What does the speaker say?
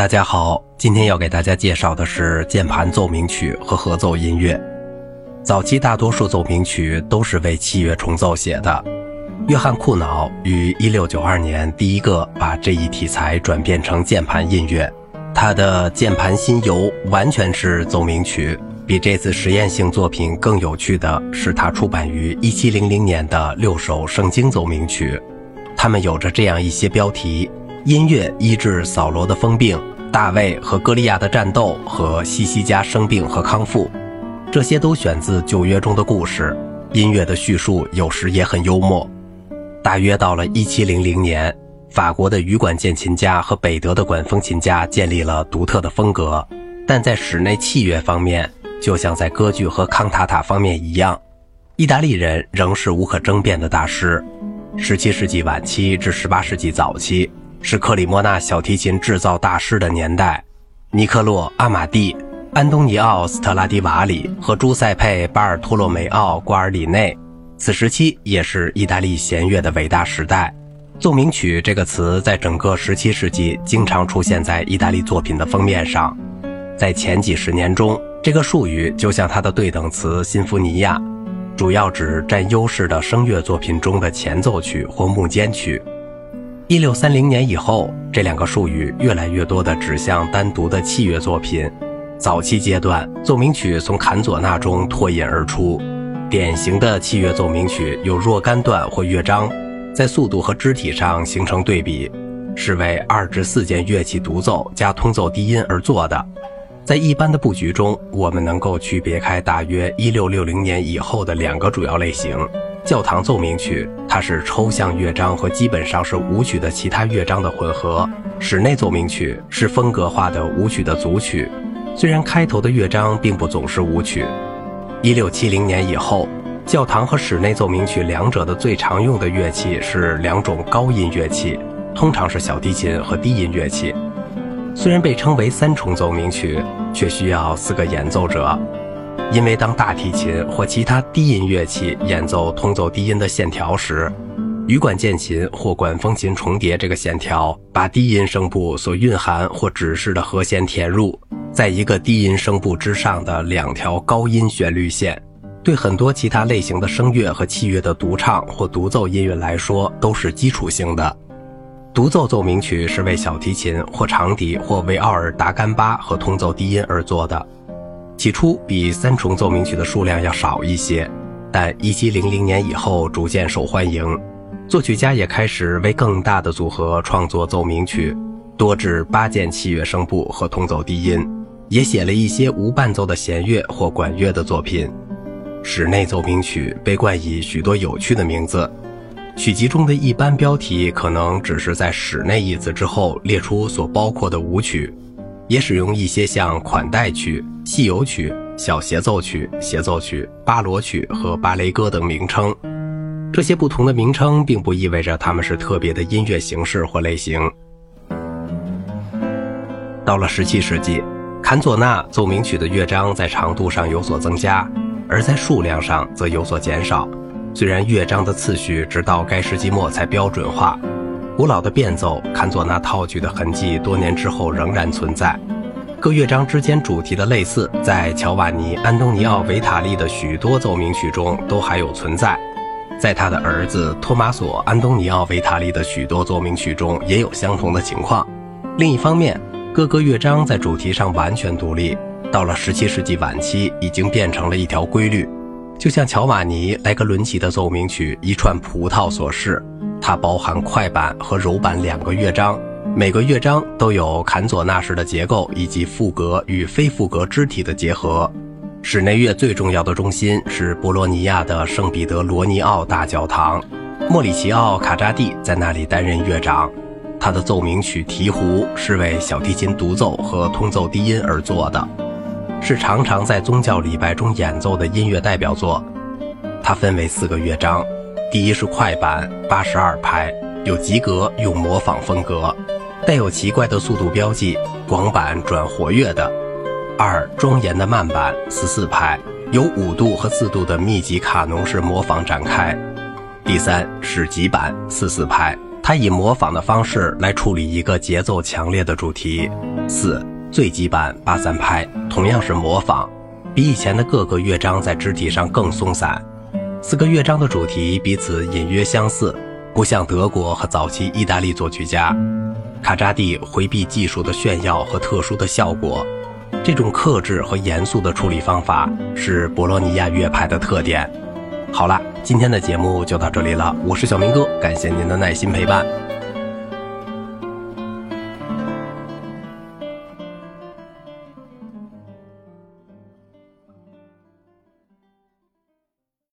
大家好，今天要给大家介绍的是键盘奏鸣曲和合奏音乐。早期大多数奏鸣曲都是为器乐重奏写的。约翰·库瑙于1692年第一个把这一题材转变成键盘音乐。他的《键盘新游》完全是奏鸣曲。比这次实验性作品更有趣的是，他出版于1700年的六首圣经奏鸣曲，它们有着这样一些标题：音乐医治扫罗的疯病、大卫和歌利亚的战斗和西西家生病和康复。这些都选自旧约中的故事。音乐的叙述有时也很幽默。大约到了1700年，法国的羽管键琴家和北德的管风琴家建立了独特的风格，但在室内器乐方面。就像在歌剧和康塔塔方面一样，意大利人仍是无可争辩的大师。17世纪晚期至18世纪早期是克里莫纳小提琴制造大师的年代。尼克洛·阿马蒂、安东尼奥·斯特拉迪瓦里和朱塞佩·巴尔托洛梅奥·瓜尔里内，此时期也是意大利弦乐的伟大时代。奏鸣曲这个词在整个17世纪经常出现在意大利作品的封面上，在前几十年中。这个术语就像它的对等词“辛福尼亚”，主要指占优势的声乐作品中的前奏曲或幕间曲。一六三零年以后，这两个术语越来越多地指向单独的器乐作品。早期阶段，奏鸣曲从坎佐纳中脱颖而出。典型的器乐奏鸣曲有若干段或乐章，在速度和肢体上形成对比，是为二至四件乐器独奏加通奏低音而作的。在一般的布局中，我们能够区别开大约一六六零年以后的两个主要类型：教堂奏鸣曲，它是抽象乐章和基本上是舞曲的其他乐章的混合；室内奏鸣曲是风格化的舞曲的组曲，虽然开头的乐章并不总是舞曲。一六七零年以后，教堂和室内奏鸣曲两者的最常用的乐器是两种高音乐器，通常是小提琴和低音乐器。虽然被称为三重奏鸣曲，却需要四个演奏者，因为当大提琴或其他低音乐器演奏通奏低音的线条时，羽管键琴或管风琴重叠这个线条，把低音声部所蕴含或指示的和弦填入，在一个低音声部之上的两条高音旋律线，对很多其他类型的声乐和器乐的独唱或独奏音乐来说都是基础性的。独奏奏鸣曲是为小提琴或长笛或为奥尔达干巴和通奏低音而作的，起初比三重奏鸣曲的数量要少一些，但1700年以后逐渐受欢迎，作曲家也开始为更大的组合创作奏鸣曲，多至八件器乐声部和通奏低音，也写了一些无伴奏的弦乐或管乐的作品。室内奏鸣曲被冠以许多有趣的名字。曲集中的一般标题可能只是在“室内”一词之后列出所包括的舞曲，也使用一些像款待曲、戏游曲、小协奏曲、协奏曲、巴罗曲和芭蕾歌等名称。这些不同的名称并不意味着它们是特别的音乐形式或类型。到了17世纪，坎佐纳奏鸣曲的乐章在长度上有所增加，而在数量上则有所减少。虽然乐章的次序直到该世纪末才标准化，古老的变奏坎佐那套曲的痕迹多年之后仍然存在。各乐章之间主题的类似，在乔瓦尼·安东尼奥·维塔利的许多奏鸣曲中都还有存在，在他的儿子托马索·安东尼奥·维塔利的许多奏鸣曲中也有相同的情况。另一方面，各个乐章在主题上完全独立，到了17世纪晚期已经变成了一条规律。就像乔瓦尼·莱格伦奇的奏鸣曲《一串葡萄》所示，它包含快板和柔板两个乐章，每个乐章都有坎佐纳式的结构以及副格与非副格肢体的结合。室内乐最重要的中心是博洛尼亚的圣彼得罗尼奥大教堂，莫里奇奥·卡扎蒂在那里担任乐长。他的奏鸣曲《鹈鹕》是为小提琴独奏和通奏低音而作的。是常常在宗教礼拜中演奏的音乐代表作。它分为四个乐章：第一是快板，八十二拍，有及格用模仿风格，带有奇怪的速度标记，广板转活跃的；二庄严的慢板，十四拍，有五度和四度的密集卡农式模仿展开；第三是急板，四四拍。它以模仿的方式来处理一个节奏强烈的主题。四最极版八三拍同样是模仿，比以前的各个乐章在肢体上更松散。四个乐章的主题彼此隐约相似，不像德国和早期意大利作曲家卡扎蒂回避技术的炫耀和特殊的效果。这种克制和严肃的处理方法是博洛尼亚乐派的特点。好了，今天的节目就到这里了，我是小明哥，感谢您的耐心陪伴。